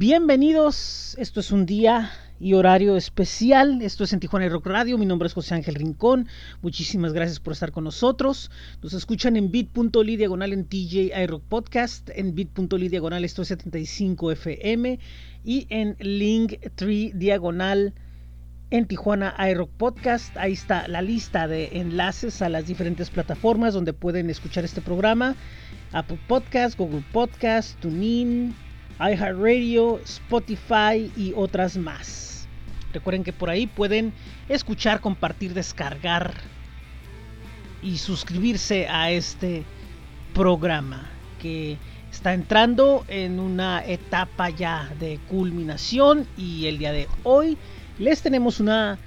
Bienvenidos, esto es un día y horario especial. Esto es en Tijuana Rock Radio. Mi nombre es José Ángel Rincón. Muchísimas gracias por estar con nosotros. Nos escuchan en bit.ly diagonal en TJ iRock Podcast, en bit.ly diagonal esto es 75 FM y en Link3 diagonal en Tijuana iRock Podcast. Ahí está la lista de enlaces a las diferentes plataformas donde pueden escuchar este programa. Apple Podcast, Google Podcast, TuneIn, iHeartRadio, Spotify y otras más. Recuerden que por ahí pueden escuchar, compartir, descargar y suscribirse a este programa que está entrando en una etapa ya de culminación y el día de hoy les tenemos una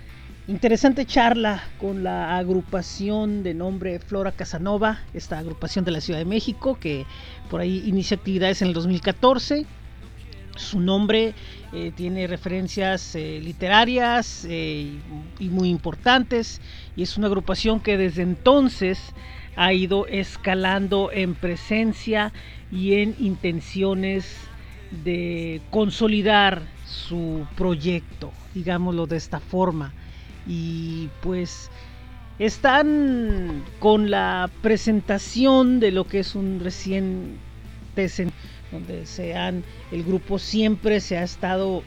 interesante charla con la agrupación de nombre Flora Casanova, esta agrupación de la Ciudad de México que por ahí inicia actividades en el 2014 su nombre eh, tiene referencias eh, literarias eh, y muy importantes y es una agrupación que desde entonces ha ido escalando en presencia y en intenciones de consolidar su proyecto, digámoslo de esta forma. Y pues están con la presentación de lo que es un recién donde se han, el grupo siempre se ha estado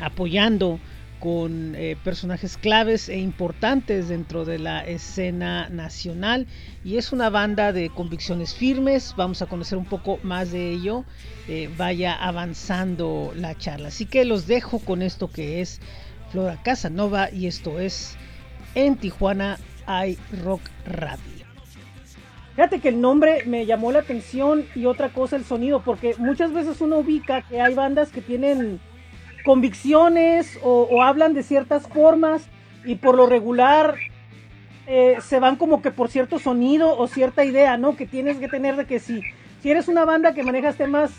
apoyando con eh, personajes claves e importantes dentro de la escena nacional. Y es una banda de convicciones firmes vamos a conocer un poco más de ello eh, vaya avanzando la charla. Así que los dejo con esto que es Flora Casanova y esto es en Tijuana hay Rock Radio Fíjate que el nombre me llamó la atención y otra cosa el sonido, porque muchas veces uno ubica que hay bandas que tienen convicciones o, hablan de ciertas formas y por lo regular eh, se van como que por cierto sonido o cierta idea, ¿no? Que tienes que tener de que si, si eres una banda que manejas temas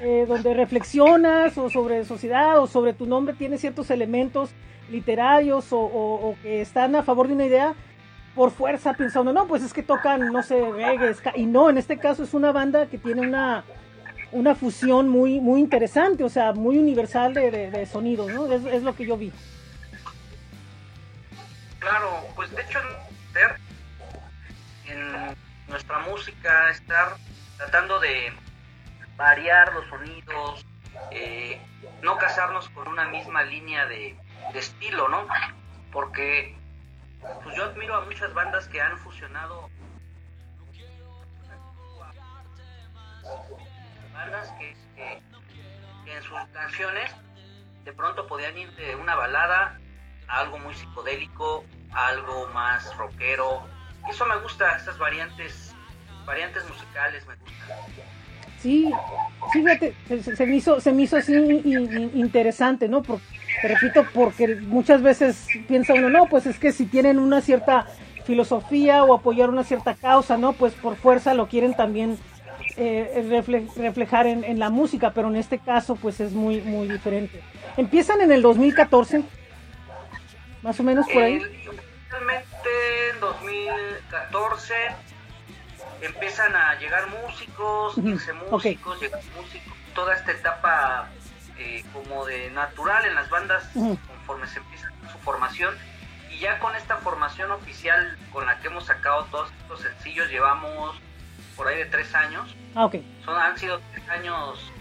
eh, donde reflexionas o sobre sociedad o sobre tu nombre tienes ciertos elementos literarios o que están a favor de una idea, por fuerza pensando, no, pues es que tocan, no sé, reggae, y no, en este caso es una banda que tiene una, una fusión muy, muy interesante, o sea, muy universal de, de, sonidos, ¿no? Es, lo que yo vi. Claro, pues de hecho en nuestra música estar tratando de variar los sonidos, eh, no casarnos con una misma línea de estilo, ¿no? Porque pues yo admiro a muchas bandas que han fusionado bandas que, en sus canciones de pronto podían ir de una balada a algo muy psicodélico, algo más rockero. Eso me gusta, estas variantes, variantes musicales me gustan. Sí, fíjate, se, me hizo, se me hizo así interesante, ¿no? Porque te repito, porque muchas veces piensa uno, no, pues es que si tienen una cierta filosofía o apoyar una cierta causa, ¿no? Pues por fuerza lo quieren también eh, reflejar en, la música, pero en este caso pues es muy, muy diferente. Empiezan en el 2014, más o menos por ahí. Realmente en 2014 empiezan a llegar músicos, músicos, llegan músicos, toda esta etapa eh, como de natural en las bandas conforme se empieza su formación. Y ya con esta formación oficial con la que hemos sacado todos estos sencillos, llevamos por ahí de tres años. Ah, Son, han sido tres años,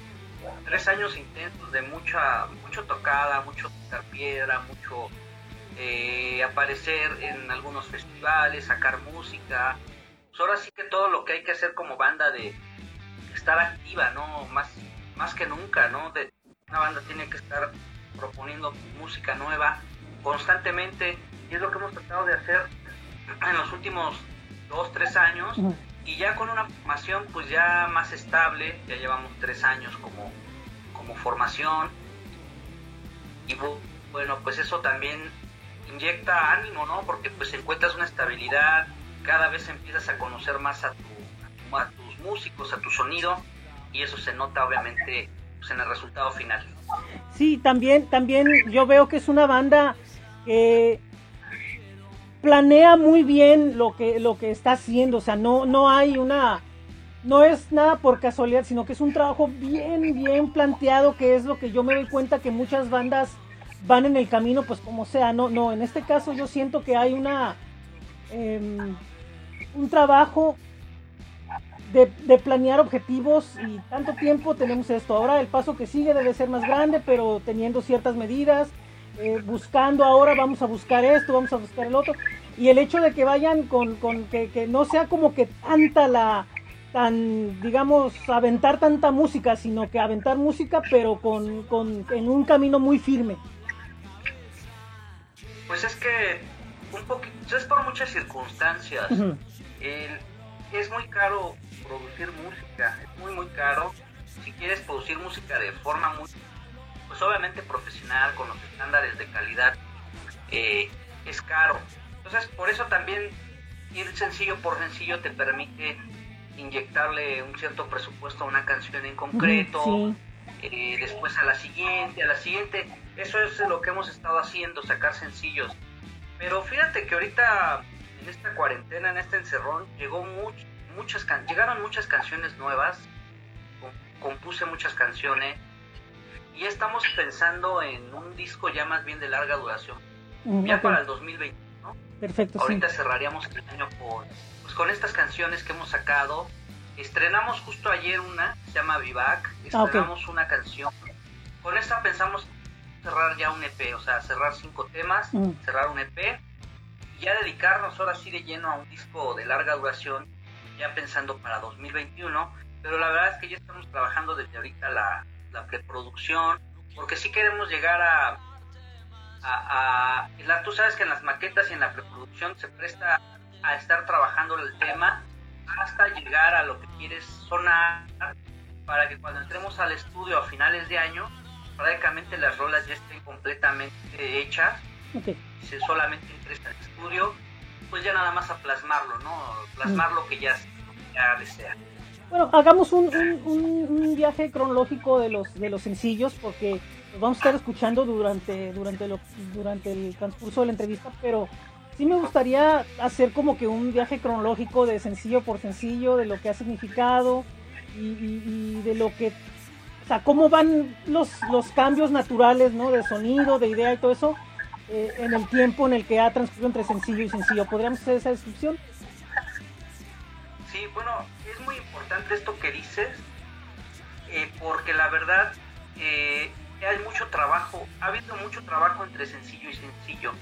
tres años intensos de mucha, mucho tocada, mucho tocar piedra, mucho eh, aparecer en algunos festivales, sacar música. Pues ahora sí que todo lo que hay que hacer como banda de estar activa, ¿no? Más, más que nunca, ¿no? De una banda tiene que estar proponiendo música nueva constantemente. Y es lo que hemos tratado de hacer en los últimos dos, tres años. Y ya con una formación pues ya más estable, ya llevamos tres años como, como formación. Y bueno pues eso también inyecta ánimo, ¿no? Porque pues encuentras una estabilidad, cada vez empiezas a conocer más a, tu, a tus músicos, a tu sonido. Y eso se nota obviamente pues, en el resultado final. Sí, también, también yo veo que es una banda que planea muy bien lo que, lo que está haciendo, o sea, no, no hay una no es nada por casualidad, sino que es un trabajo bien, bien planteado, que es lo que yo me doy cuenta que muchas bandas van en el camino, pues como sea, no, no, en este caso yo siento que hay una, em, un trabajo de, planear objetivos y tanto tiempo tenemos esto. Ahora el paso que sigue debe ser más grande, pero teniendo ciertas medidas, eh, buscando ahora vamos a buscar esto, vamos a buscar el otro. Y el hecho de que vayan con, con que, que no sea como que tanta la, tan, digamos, aventar tanta música, sino que aventar música, pero con, con en un camino muy firme. Pues es que un poquito, es por muchas circunstancias. es muy caro producir música, es muy muy caro. Si quieres producir música de forma muy, pues obviamente profesional, con los estándares de calidad, eh, es caro. Entonces por eso también ir sencillo por sencillo te permite inyectarle un cierto presupuesto a una canción en concreto, eh, después a la siguiente, a la siguiente. Eso es lo que hemos estado haciendo, sacar sencillos. Pero fíjate que ahorita en esta cuarentena, en este encerrón, llegó muchas llegaron muchas canciones nuevas, compuse muchas canciones y estamos pensando en un disco ya más bien de larga duración, mm, ya para el 2020. Perfecto. Ahorita cerraríamos el año con pues, con estas canciones que hemos sacado. Estrenamos justo ayer una, se llama Vivac, ah, estrenamos una canción. Con esta pensamos cerrar ya un EP, o sea, cerrar cinco temas, mm. cerrar un EP y ya dedicarnos ahora sí de lleno a un disco de larga duración, ya pensando para 2021. Pero la verdad es que ya estamos trabajando desde ahorita la, la preproducción, porque sí queremos llegar a, a, a, tú sabes que en las maquetas y en la preproducción se presta a estar trabajando el tema hasta llegar a lo que quieres sonar para que cuando entremos al estudio a finales de año, prácticamente las rolas ya estén completamente hechas. Si solamente entres al estudio, pues ya nada más a plasmarlo, ¿no? Plasmar lo que ya, desea. Bueno, hagamos un, un, viaje cronológico de los, de los sencillos porque los vamos a estar escuchando durante, durante, lo, durante el transcurso de la entrevista, pero sí me gustaría hacer como que un viaje cronológico de sencillo por sencillo, de lo que ha significado y, de lo que, o sea, cómo van los, los cambios naturales, ¿no? De sonido, de idea y todo eso eh, en el tiempo en el que ha transcurrido entre sencillo y sencillo. ¿Podríamos hacer esa descripción? Sí, bueno, es muy importante esto que dices, eh, porque la verdad eh, hay mucho trabajo, ha habido mucho trabajo entre sencillo y sencillo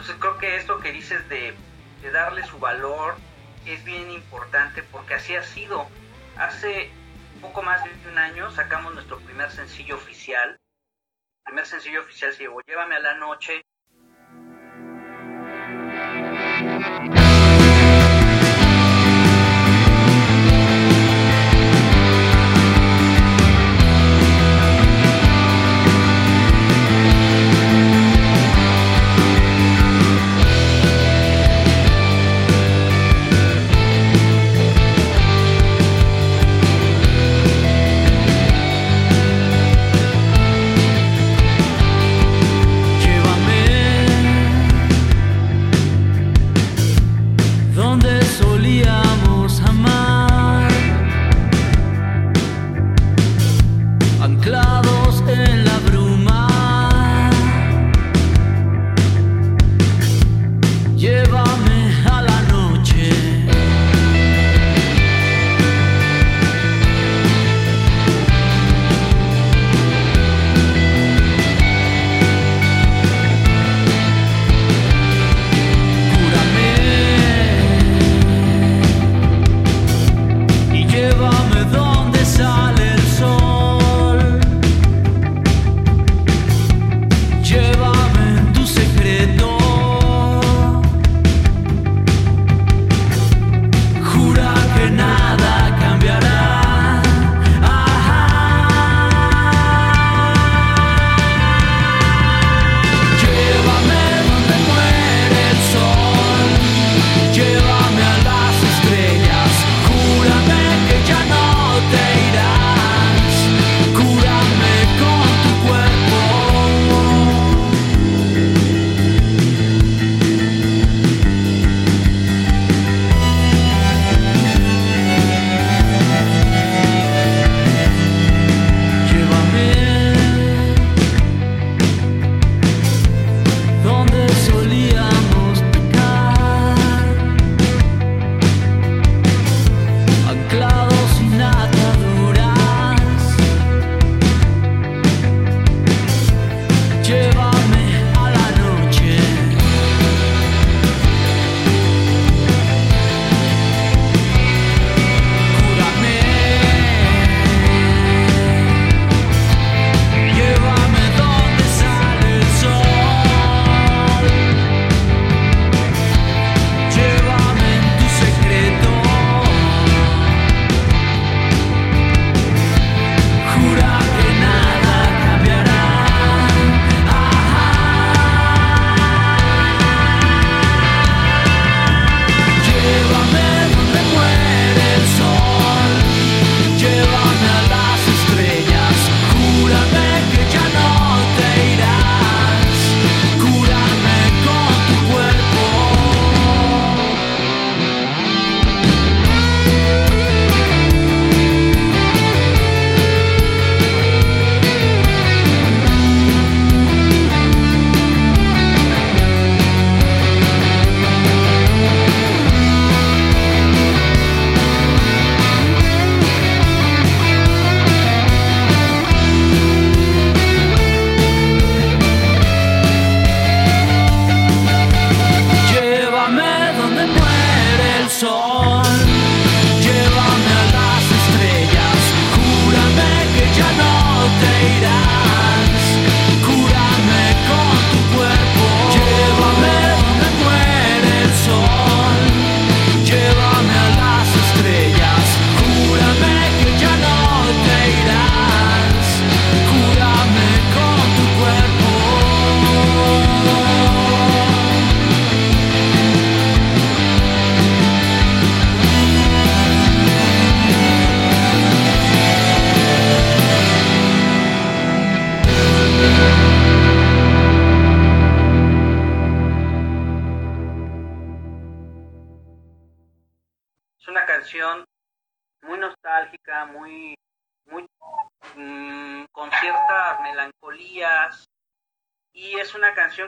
entonces creo que esto que dices de, darle su valor es bien importante porque así ha sido. Hace poco más de un año sacamos nuestro primer sencillo oficial. El primer sencillo oficial se llamó Llévame a la noche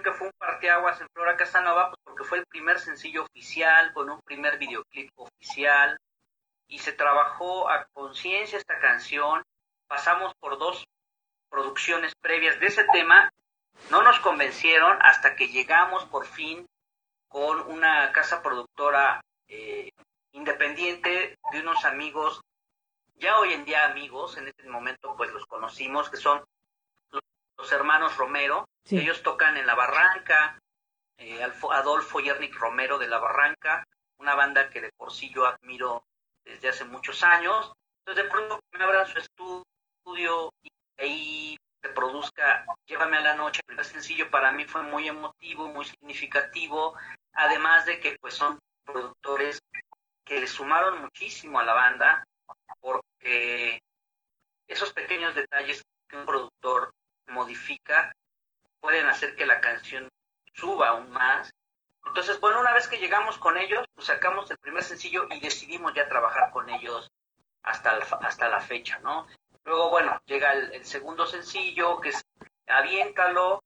que fue un parteaguas en Flora Casanova, pues porque fue el primer sencillo oficial, con un primer videoclip oficial, y se trabajó a conciencia esta canción. Pasamos por dos producciones previas de ese tema, no nos convencieron hasta que llegamos por fin con una casa productora eh, independiente de unos amigos, ya hoy en día amigos, en este momento pues los conocimos, que son los hermanos Romero, ellos tocan en La Barranca, eh, Adolfo y Ernick Romero de La Barranca, una banda que de por sí yo admiro desde hace muchos años. Entonces de pronto me abran su estudio y ahí se produzca Llévame a la noche. El primer sencillo para mí fue muy emotivo, muy significativo, además de que pues son productores que le sumaron muchísimo a la banda, porque esos pequeños detalles que un productor modifica pueden hacer que la canción suba aún más. Entonces, bueno, una vez que llegamos con ellos, pues sacamos el primer sencillo y decidimos ya trabajar con ellos hasta, hasta la fecha, ¿no? Luego, bueno, llega el, el segundo sencillo, que es Aviéntalo,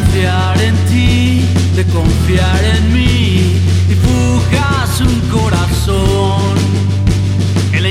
confiar en ti, de confiar en mí, dibujas un corazón. En la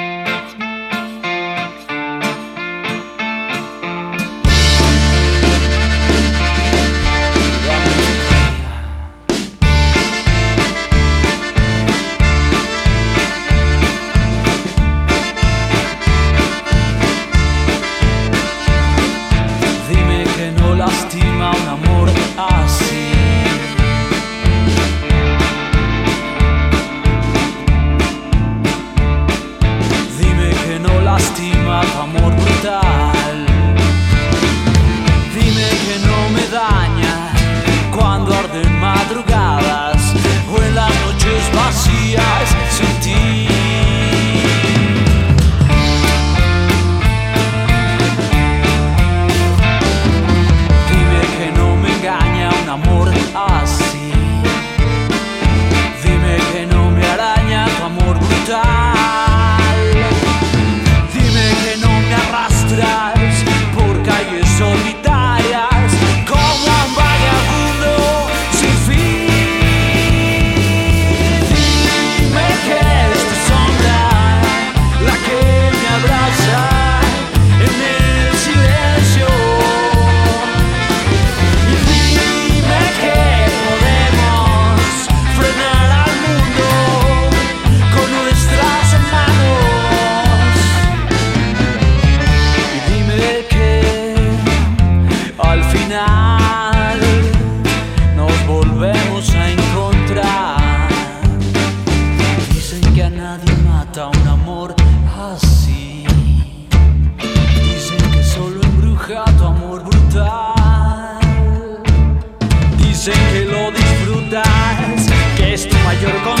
lastima un amor mayor con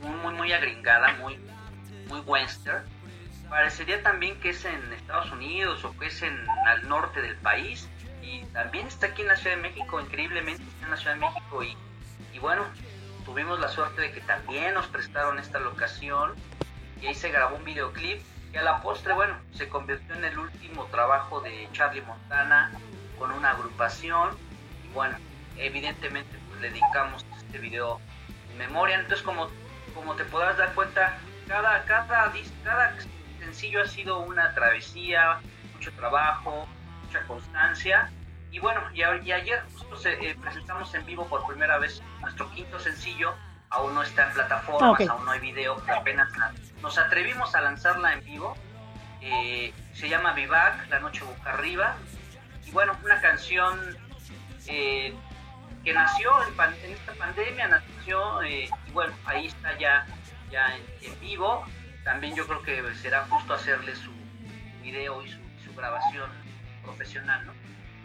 muy, muy, agringada, muy, muy western. parecería también que es en Estados Unidos o que es en al norte del país. Y también está aquí en la Ciudad de México, increíblemente en la Ciudad de México. Y, y bueno, tuvimos la suerte de que también nos prestaron esta locación. Y ahí se grabó un videoclip que a la postre, bueno, se convirtió en el último trabajo de Charlie Montana con una agrupación. Y bueno, evidentemente pues, le dedicamos este video en memoria, entonces como, como te podrás dar cuenta, cada, cada, cada sencillo ha sido una travesía, mucho trabajo, mucha constancia y bueno, y, ayer justo eh, presentamos en vivo por primera vez nuestro quinto sencillo, aún no está en plataformas, aún no hay video, apenas nos atrevimos a lanzarla en vivo. Eh, se llama Vivac, La Noche Boca Arriba. Y bueno, una canción eh, nació en, esta pandemia, nació, y bueno, ahí está ya, ya en, vivo. También yo creo que será justo hacerle su video y su, su grabación profesional, ¿no?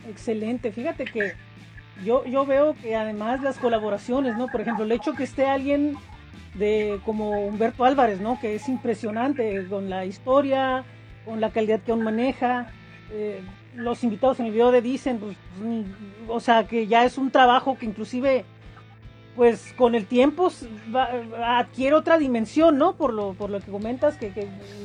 Excelente, fíjate que yo, yo veo que además las colaboraciones, ¿no? Por ejemplo, el hecho que esté alguien de como Humberto Álvarez, ¿no? Que es impresionante con la historia, con la calidad que aún maneja. Eh, los invitados en el video de dicen, pues, o sea, que ya es un trabajo que inclusive, pues, con el tiempo adquiere otra dimensión, ¿no? Por lo, por lo que comentas, que,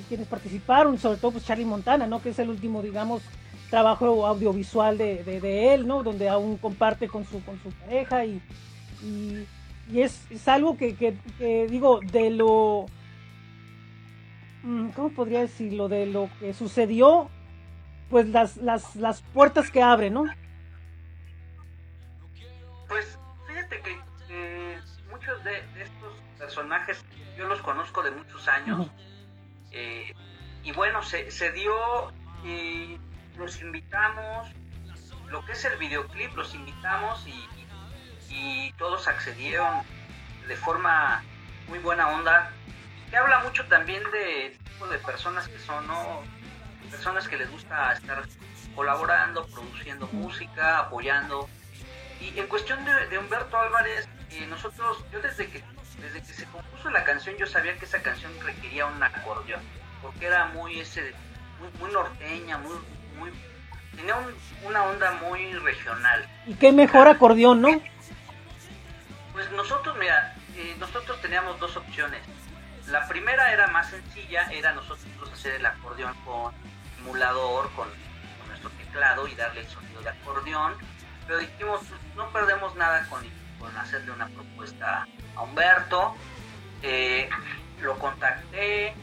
quienes participaron, sobre todo, pues, Charlie Montana, ¿no? Que es el último, digamos, trabajo audiovisual de, de, él, ¿no? Donde aún comparte con su, con su pareja y, y, es, es, algo que, que, digo, de lo... Mm, ¿Cómo podría decirlo? De lo que sucedió, pues las, las, las puertas que abre, ¿no? Pues fíjate que eh, muchos de, estos personajes yo los conozco de muchos años. Eh, y bueno, se, se dio y los invitamos, lo que es el videoclip, los invitamos y, todos accedieron de forma muy buena onda, que habla mucho también de tipo de personas que son, ¿no? Personas que les gusta estar colaborando, produciendo música, apoyando. Y en cuestión de, Humberto Álvarez, eh, nosotros, yo desde que, desde que se compuso la canción, yo sabía que esa canción requería un acordeón, porque era muy ese, muy, muy norteña, muy, muy tenía una onda muy regional. Y qué mejor acordeón, ¿no? Pues nosotros, mira, eh, nosotros teníamos dos opciones. La primera era más sencilla, era nosotros hacer el acordeón con emulador, con, nuestro teclado y darle el sonido de acordeón. Pero dijimos, no perdemos nada con, con hacerle una propuesta a Humberto. Eh, lo contacté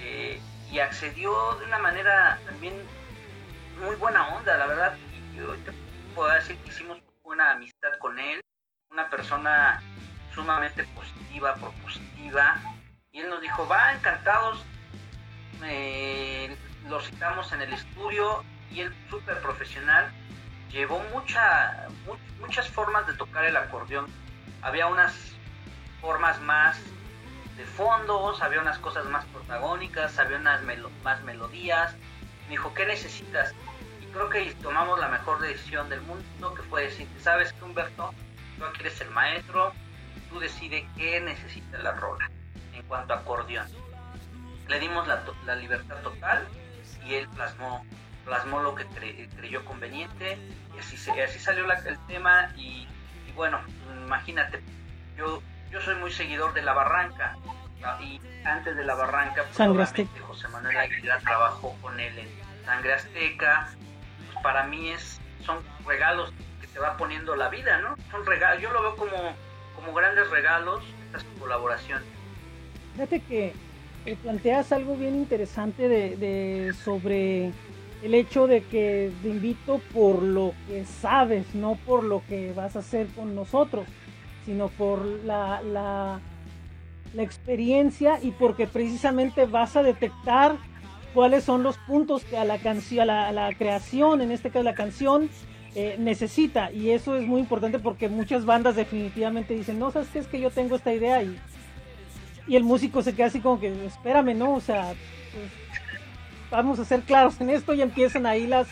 eh, y accedió de una manera también muy buena onda, la verdad. Yo puedo decir que hicimos una amistad con él, una persona sumamente positiva, propositiva. Y él nos dijo, va, encantados. Eh, lo citamos en el estudio y él súper profesional. Llevó mucha, muchas formas de tocar el acordeón. Había unas formas más de fondos, había unas cosas más protagónicas, había unas más melodías, me dijo, ¿qué necesitas? Y creo que tomamos la mejor decisión del mundo, que fue decir, ¿sabes qué, Humberto? Tú aquí eres el maestro, tú decides qué necesita la rola en cuanto a acordeón. Le dimos la, la libertad total y él plasmó, plasmó lo que creyó conveniente y así, se, así salió el tema y, bueno, imagínate, yo, yo soy muy seguidor de La Barranca y antes de la barranca, pues, José Manuel Aguilar trabajó con él en Sangre Azteca. Pues, para mí es, son regalos que te va poniendo la vida, ¿no? Son regalos, yo lo veo como, como grandes regalos, esta colaboración. Fíjate que planteas algo bien interesante de, de, sobre el hecho de que te invito por lo que sabes, no por lo que vas a hacer con nosotros, sino por la, la experiencia y porque precisamente vas a detectar cuáles son los puntos que a la canción, a la, creación, en este caso la canción, eh, necesita. Y eso es muy importante porque muchas bandas definitivamente dicen, no, sabes qué es que yo tengo esta idea y, y el músico se queda así como que, espérame, ¿no? O sea, pues, vamos a ser claros en esto y empiezan ahí las,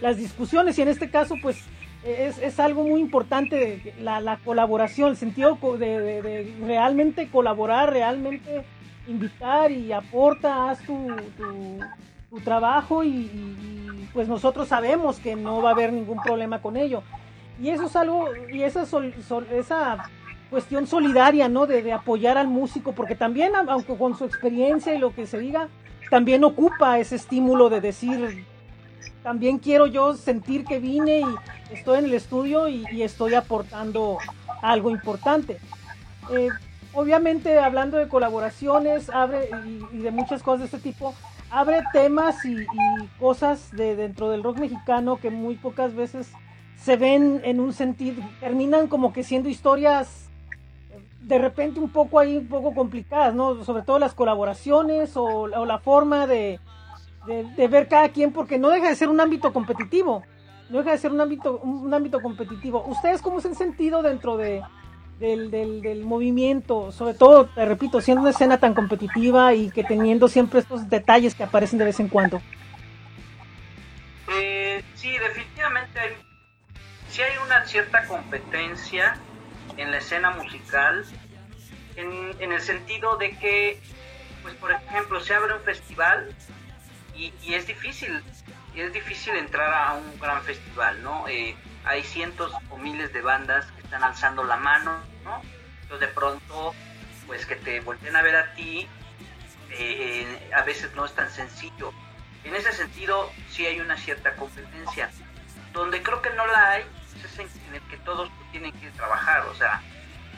las discusiones y en este caso, pues es, es algo muy importante la, la, colaboración, el sentido de, realmente colaborar, realmente invitar y aporta, haz tu, tu, trabajo y, pues nosotros sabemos que no va a haber ningún problema con ello. Y eso es algo, y esa, esa cuestión solidaria, ¿no? De, apoyar al músico, porque también, aunque con su experiencia y lo que se diga, también ocupa ese estímulo de decir, también quiero yo sentir que vine y estoy en el estudio y, estoy aportando algo importante. Eh, obviamente hablando de colaboraciones abre y, de muchas cosas de este tipo, abre temas y, cosas de dentro del rock mexicano que muy pocas veces se ven en un sentido, terminan como que siendo historias de repente un poco ahí, un poco complicadas, ¿no? Sobre todo las colaboraciones o la forma de, de, ver cada quien, porque no deja de ser un ámbito competitivo. No deja de ser un ámbito, un ámbito competitivo. ¿Ustedes cómo se han sentido dentro de, del, del, movimiento? Sobre todo, te repito, siendo una escena tan competitiva y que teniendo siempre estos detalles que aparecen de vez en cuando. Eh, sí, definitivamente hay, hay una cierta competencia en la escena musical, en, en el sentido de que, pues por ejemplo, se abre un festival y, es difícil, es difícil entrar a un gran festival, ¿no? Eh, hay cientos o miles de bandas que están alzando la mano, ¿no? Entonces de pronto, pues que te volteen a ver a ti, eh, a veces no es tan sencillo. En ese sentido, sí hay una cierta competencia. Donde creo que no la hay, es en el que todos tienen que trabajar, o sea,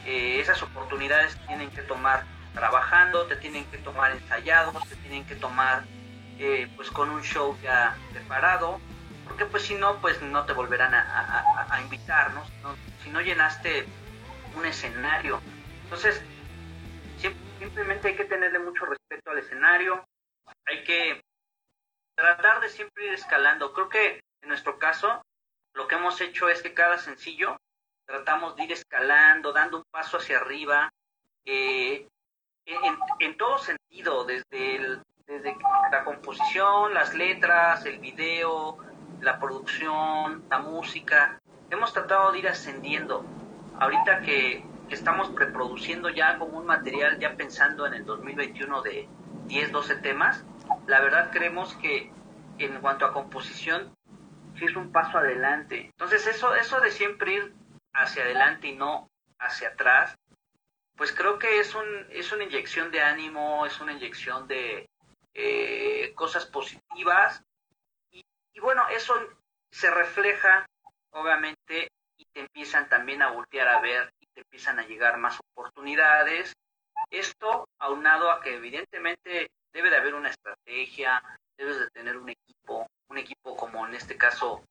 eh, esas oportunidades tienen que tomar trabajando, te tienen que tomar ensayados, te tienen que tomar eh, pues con un show ya preparado, porque pues si no, pues no te volverán a, invitar, ¿no? Si no llenaste un escenario. Entonces, simplemente hay que tenerle mucho respeto al escenario, hay que tratar de siempre ir escalando. Creo que en nuestro caso, lo que hemos hecho es que cada sencillo tratamos de ir escalando, dando un paso hacia arriba, eh, en, en, todo sentido, desde el, desde la composición, las letras, el video, la producción, la música. Hemos tratado de ir ascendiendo. Ahorita que, estamos preproduciendo ya como un material, ya pensando en el 2021 de 10, 12 temas, la verdad creemos que en cuanto a composición, sí es un paso adelante. Entonces eso, eso de siempre ir hacia adelante y no hacia atrás, pues creo que es, un, es una inyección de ánimo, es una inyección de, eh, cosas positivas y, bueno, eso se refleja obviamente y te empiezan también a voltear a ver y te empiezan a llegar más oportunidades. Esto aunado a que evidentemente debe de haber una estrategia, debes de tener un equipo, un equipo como en este caso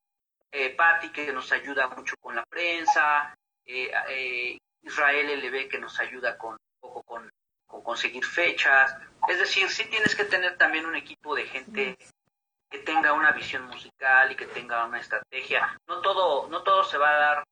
eh, Patti que nos ayuda mucho con la prensa, eh, eh, Israel LB que nos ayuda con poco con conseguir fechas. Es decir, sí tienes que tener también un equipo de gente que tenga una visión musical y que tenga una estrategia. No todo, no todo se va a dar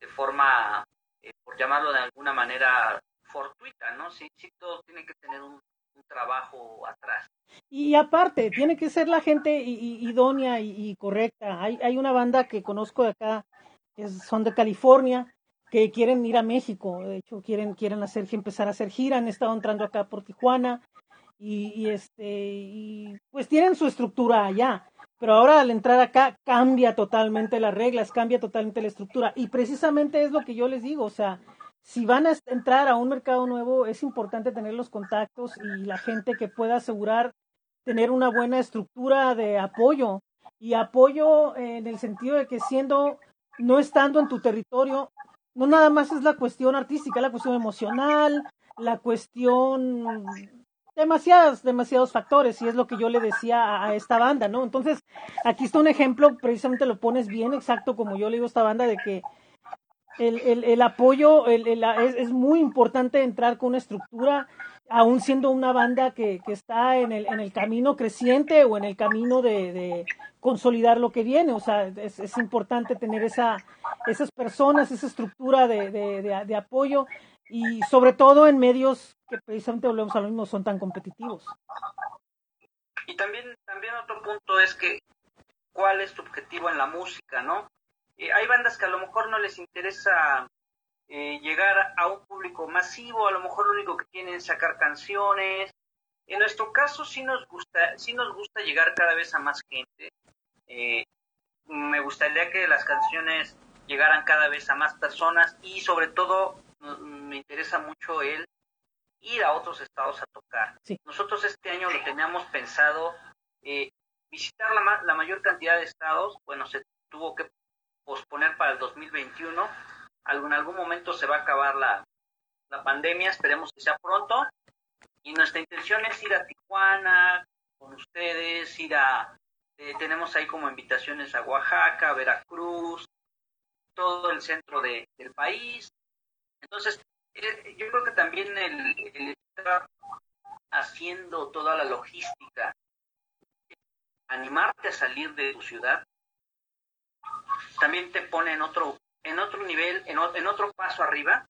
de forma, eh, por llamarlo de alguna manera, fortuita, ¿no? Sí, sí todo tiene que tener un, trabajo atrás. Y aparte, tiene que ser la gente idónea y, correcta. Hay, hay una banda que conozco de acá, que son de California, que quieren ir a México, de hecho quieren, quieren hacer, empezar a hacer gira, han estado entrando acá por Tijuana y, este, y pues tienen su estructura allá, pero ahora al entrar acá cambia totalmente las reglas, cambia totalmente la estructura y precisamente es lo que yo les digo, o sea, si van a entrar a un mercado nuevo es importante tener los contactos y la gente que pueda asegurar tener una buena estructura de apoyo y apoyo en el sentido de que siendo no estando en tu territorio no nada más es la cuestión artística, la cuestión emocional, la cuestión demasiados, demasiados factores, y es lo que yo le decía a, esta banda, ¿no? Entonces, aquí está un ejemplo, precisamente lo pones bien exacto como yo le digo a esta banda, de que el, el, el apoyo el, es, es, muy importante entrar con una estructura, aún siendo una banda que, que está en el, en el camino creciente o en el camino de, consolidar lo que viene. O sea, es, es importante tener esa, esas personas, esa estructura de, de, apoyo y sobre todo en medios que precisamente volvemos a lo mismo, son tan competitivos. Y también, también otro punto es que cuál es tu objetivo en la música, ¿no? Eh, hay bandas que a lo mejor no les interesa eh, llegar a un público masivo, a lo mejor lo único que quieren es sacar canciones, En nuestro caso sí nos gusta, sí nos gusta llegar cada vez a más gente. Eh, me gustaría que las canciones llegaran cada vez a más personas y sobre todo me interesa mucho el ir a otros estados a tocar. Nosotros este año lo teníamos pensado eh, visitar la, la, mayor cantidad de estados. Bueno, se tuvo que posponer para el 2021. En algún momento se va a acabar la, la pandemia, esperemos que sea pronto. Y nuestra intención es ir a Tijuana con ustedes, ir a... Eh, tenemos ahí como invitaciones a Oaxaca, Veracruz, todo el centro de, del país. Entonces, eh, yo creo que también el, estar haciendo toda la logística, animarte a salir de tu ciudad, también te pone en otro, en otro nivel, en, en otro paso arriba,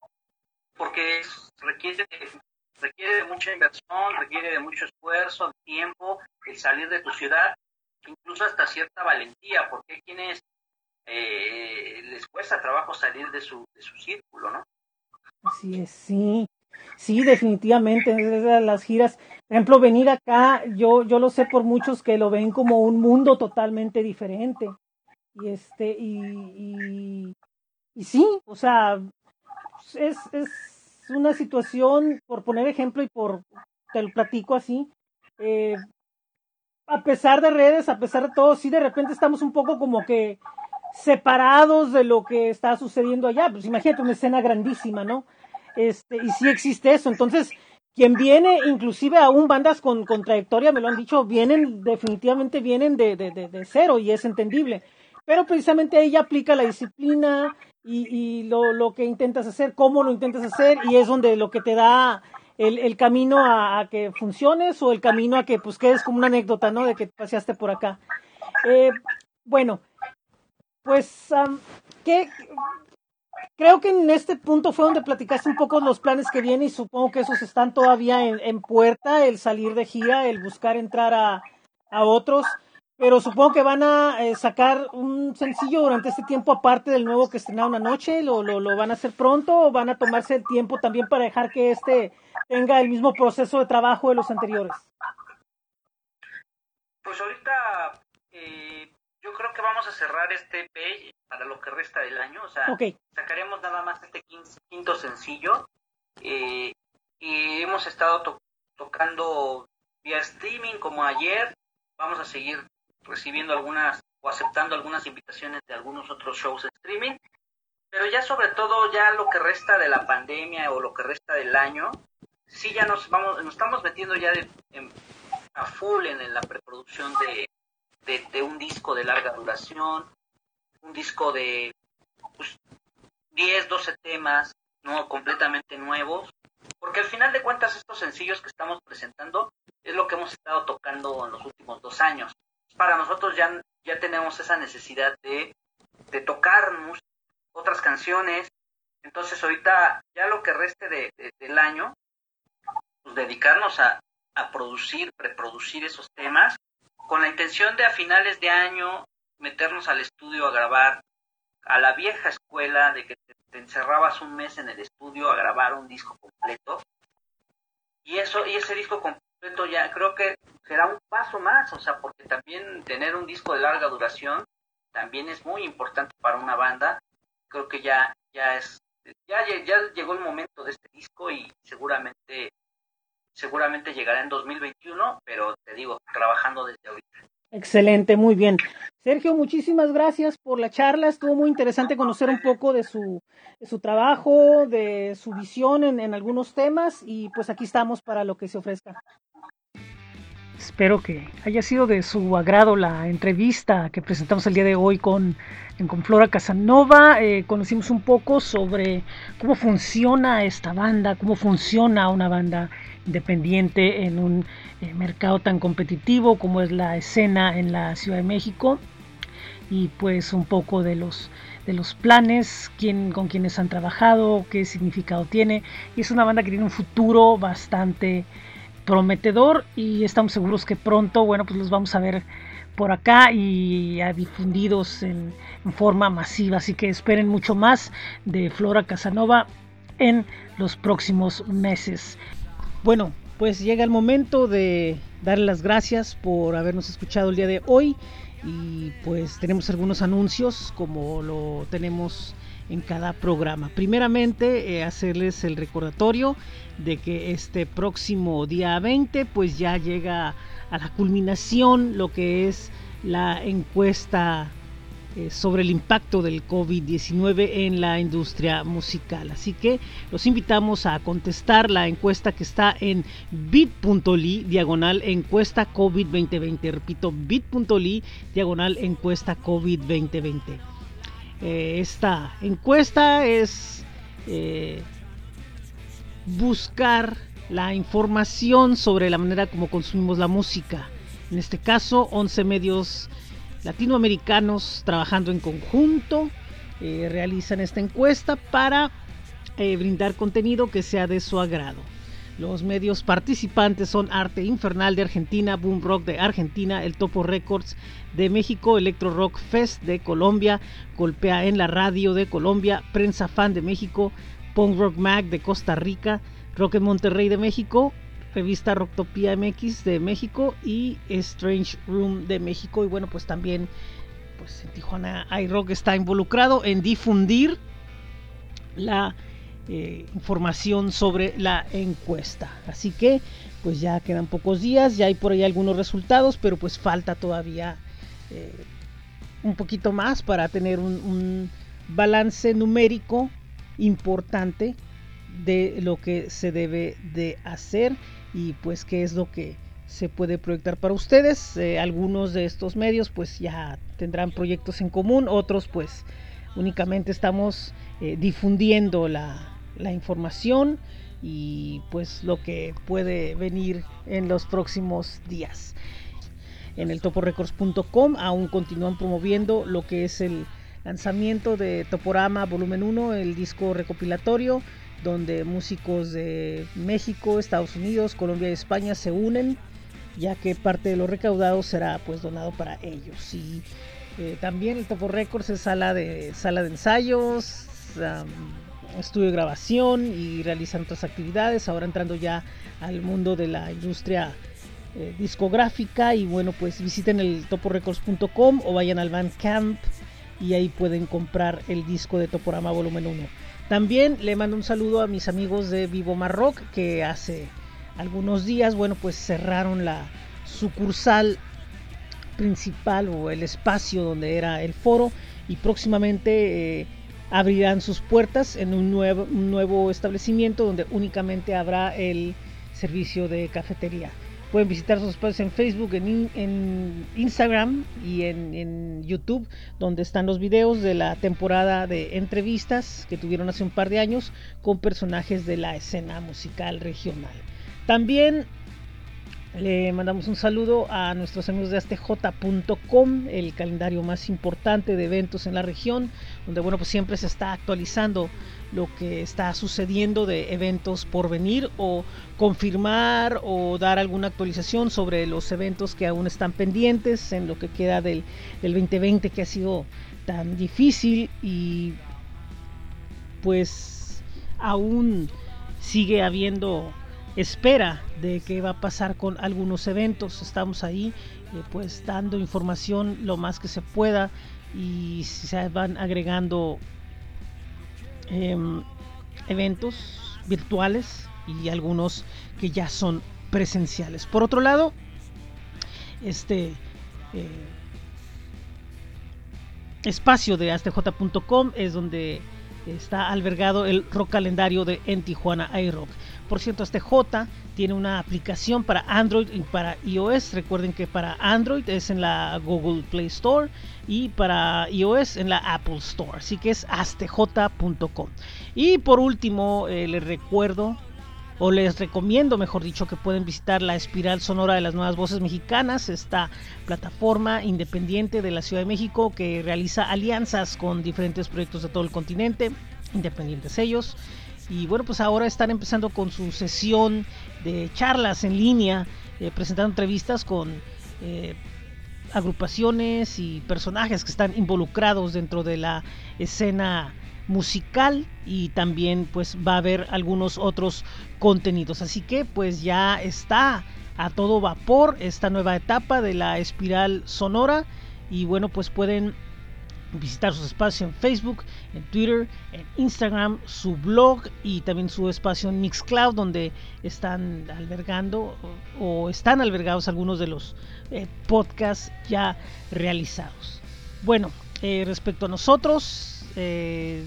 porque requiere, requiere de mucha inversión, requiere de mucho esfuerzo, tiempo, el salir de tu ciudad, incluso hasta cierta valentía, porque hay quienes eh, les cuesta trabajo salir de su, de su círculo, ¿no? Así es, sí, sí, definitivamente, las giras, por ejemplo, venir acá, yo, yo lo sé por muchos que lo ven como un mundo totalmente diferente, y este, y, y, sí, o sea, es, es una situación, por poner ejemplo y por, te lo platico así, eh, a pesar de redes, a pesar de todo, sí de repente estamos un poco como que separados de lo que está sucediendo allá. Pues imagínate una escena grandísima, ¿no? Este, y sí existe eso. Entonces, quien viene, inclusive aún bandas con, con trayectoria, me lo han dicho, vienen, definitivamente vienen de, de, de cero y es entendible. Pero precisamente ella aplica la disciplina, y, lo, lo, que intentas hacer, cómo lo intentas hacer y es donde lo que te da el, el camino a, que funciones o el camino a que pues quedes como una anécdota, ¿no? De que paseaste por acá. Eh, bueno, pues que creo que en este punto fue donde platicaste un poco los planes que vienen y supongo que esos están todavía en, en puerta, el salir de gira, el buscar entrar a, a otros pero supongo que van a eh, sacar un sencillo durante este tiempo aparte del nuevo que estrenaron anoche, ¿Lo, lo, lo van a hacer pronto o van a tomarse el tiempo también para dejar que este tenga el mismo proceso de trabajo de los anteriores? Pues ahorita eh, yo creo que vamos a cerrar este EP para lo que resta del año, o sea, sacaremos nada más este quinto sencillo. Eh, y hemos estado tocando vía streaming como ayer, vamos a seguir recibiendo algunas o aceptando algunas invitaciones de algunos otros shows de streaming, pero ya sobre todo ya lo que resta de la pandemia o lo que resta del año, sí ya nos vamos, nos estamos metiendo ya a full en, la preproducción de, de, un disco de larga duración, un disco de pues, 10, 12 temas, no completamente nuevos, porque al final de cuentas estos sencillos que estamos presentando es lo que hemos estado tocando en los últimos dos años para nosotros ya, ya tenemos esa necesidad de, de tocarnos otras canciones. Entonces ahorita ya lo que reste de, del año, pues dedicarnos a, a producir, preproducir esos temas, con la intención de a finales de año meternos al estudio a grabar a la vieja escuela de que te, te, encerrabas un mes en el estudio a grabar un disco completo y eso y ese disco ya creo que será un paso más, o sea, porque también tener un disco de larga duración también es muy importante para una banda. Creo que ya ya es ya, ya llegó el momento de este disco y seguramente seguramente llegará en 2021, pero te digo, trabajando desde ahorita. Excelente, muy bien. Sergio, muchísimas gracias por la charla. Estuvo muy interesante conocer un poco de su, de su trabajo, de su visión en, en algunos temas y pues aquí estamos para lo que se ofrezca. Espero que haya sido de su agrado la entrevista que presentamos el día de hoy con, con Flora Casanova. Eh, conocimos un poco sobre cómo funciona esta banda, cómo funciona una banda independiente en un eh, mercado tan competitivo como es la escena en la Ciudad de México y pues un poco de los de los planes, quién, con quienes han trabajado, qué significado tiene. Y es una banda que tiene un futuro bastante prometedor y estamos seguros que pronto, bueno, pues los vamos a ver por acá y a difundidos en, en, forma masiva. Así que esperen mucho más de Flora Casanova en los próximos meses. Bueno, pues llega el momento de darle las gracias por habernos escuchado el día de hoy y pues tenemos algunos anuncios como lo tenemos en cada programa. Primeramente, eh, hacerles el recordatorio de que este próximo día 20 pues ya llega a la culminación lo que es la encuesta eh, sobre el impacto del COVID-19 en la industria musical. Así que los invitamos a contestar la encuesta que está en bit.ly diagonal encuesta COVID-2020. Repito, bit.ly diagonal encuesta COVID-2020. Eh, esta encuesta es eh, buscar la información sobre la manera como consumimos la música. En este caso, 11 medios latinoamericanos trabajando en conjunto eh, realizan esta encuesta para brindar contenido que sea de su agrado. Los medios participantes son Arte Infernal de Argentina, Boom Rock de Argentina, El Topo Records de México, Electro Rock Fest de Colombia, Golpea en la Radio de Colombia, Prensa Fan de México, Punk Rock Mag de Costa Rica, Rock en Monterrey de México, Revista Rocktopia MX de México y Strange Room de México. Y bueno, pues también pues en Tijuana iRock está involucrado en difundir la eh, información sobre la encuesta. Así que pues ya quedan pocos días, ya hay por ahí algunos resultados, pero pues falta todavía eh, un poquito más para tener un, balance numérico importante de lo que se debe de hacer y pues qué es lo que se puede proyectar para ustedes. Eh, algunos de estos medios pues ya tendrán proyectos en común, otros pues únicamente estamos difundiendo la, la información y pues lo que puede venir en los próximos días. En el toporecords.com aún continúan promoviendo lo que es el lanzamiento de Toporama Volumen 1, el disco recopilatorio, donde músicos de México, Estados Unidos, Colombia y España se unen, ya que parte de lo recaudado será pues donado para ellos. Y eh, también el Topo Records es sala de, sala de ensayos, estudio de grabación y realizan otras actividades, ahora entrando ya al mundo de la industria eh, discográfica y bueno pues visiten el toporecords.com o vayan al Bandcamp y ahí pueden comprar el disco de Toporama volumen 1. También le mando un saludo a mis amigos de Vivo Marrock que hace algunos días bueno pues cerraron la sucursal principal o el espacio donde era el foro y próximamente eh, abrirán sus puertas en un nuevo, nuevo establecimiento donde únicamente habrá el servicio de cafetería. Pueden visitar sus espacios en Facebook, en, Instagram y en, en, YouTube, donde están los videos de la temporada de entrevistas que tuvieron hace un par de años con personajes de la escena musical regional. También le mandamos un saludo a nuestros amigos de astj.com, el calendario más importante de eventos en la región, donde bueno, pues siempre se está actualizando lo que está sucediendo de eventos por venir o confirmar o dar alguna actualización sobre los eventos que aún están pendientes en lo que queda del, del 2020 que ha sido tan difícil y pues aún sigue habiendo espera de qué va a pasar con algunos eventos. Estamos ahí eh, pues dando información lo más que se pueda y se van agregando em, eventos virtuales y algunos que ya son presenciales. Por otro lado, este eh, espacio de astj.com es donde está albergado el rock calendario de En Tijuana iRock. Por cierto, este J tiene una aplicación para Android y para iOS. Recuerden que para Android es en la Google Play Store y para iOS en la Apple Store. Así que es astj.com. Y por último, eh, les recuerdo o les recomiendo, mejor dicho, que pueden visitar la Espiral Sonora de las Nuevas Voces Mexicanas, esta plataforma independiente de la Ciudad de México que realiza alianzas con diferentes proyectos de todo el continente, independientes ellos. Y bueno, pues ahora están empezando con su sesión de charlas en línea, eh, presentando entrevistas con eh, agrupaciones y personajes que están involucrados dentro de la escena musical y también pues va a haber algunos otros contenidos así que pues ya está a todo vapor esta nueva etapa de la espiral sonora y bueno pues pueden visitar su espacio en Facebook, en Twitter, en Instagram, su blog y también su espacio en Mixcloud donde están albergando o, están albergados algunos de los eh, podcasts ya realizados. Bueno, eh, respecto a nosotros, eh,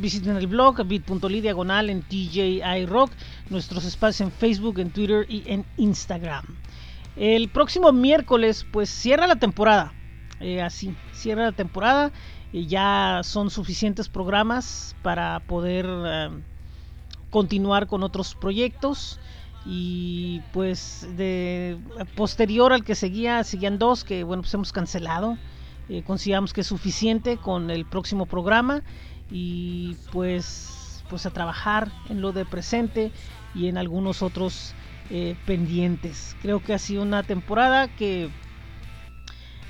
visiten el blog bit.ly diagonal en TJI Rock, nuestros espacios en Facebook, en Twitter y en Instagram. El próximo miércoles pues cierra la temporada. Eh, así, cierra la temporada. Y ya son suficientes programas para poder eh, continuar con otros proyectos. Y pues de posterior al que seguía seguían dos que bueno pues hemos cancelado eh, consideramos que es suficiente con el próximo programa y pues pues a trabajar en lo de presente y en algunos otros pendientes creo que ha sido una temporada que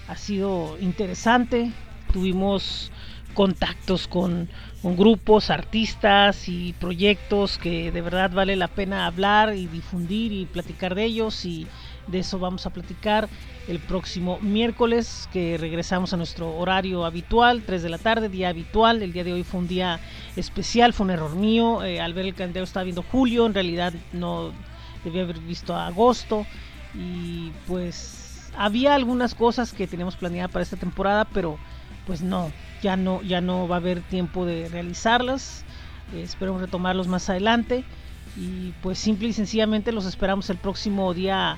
ha sido interesante. Tuvimos contactos con, grupos, artistas y proyectos que de verdad vale la pena hablar y difundir y platicar de ellos y de eso vamos a platicar el próximo miércoles que regresamos a nuestro horario habitual, 3 de la tarde, día habitual. El día de hoy fue un día especial, fue un error mío. Eh, al ver el calendario estaba viendo julio, en realidad no debía haber visto agosto y pues había algunas cosas que teníamos planeadas para esta temporada, pero pues no, ya no, ya no va a haber tiempo de realizarlas. Eh, espero retomarlos más adelante. Y pues simple y sencillamente los esperamos el próximo día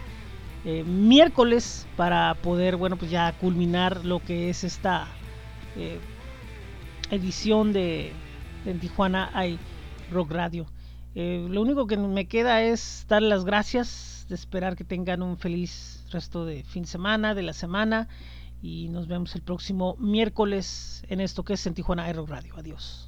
eh, miércoles para poder, bueno, pues ya culminar lo que es esta eh, edición de, de Tijuana hay Rock Radio. lo único que me queda es dar las gracias, de esperar que tengan un feliz resto de fin de semana, de la semana. Y nos vemos el próximo miércoles en esto que es en Tijuana Aero Radio. Adiós.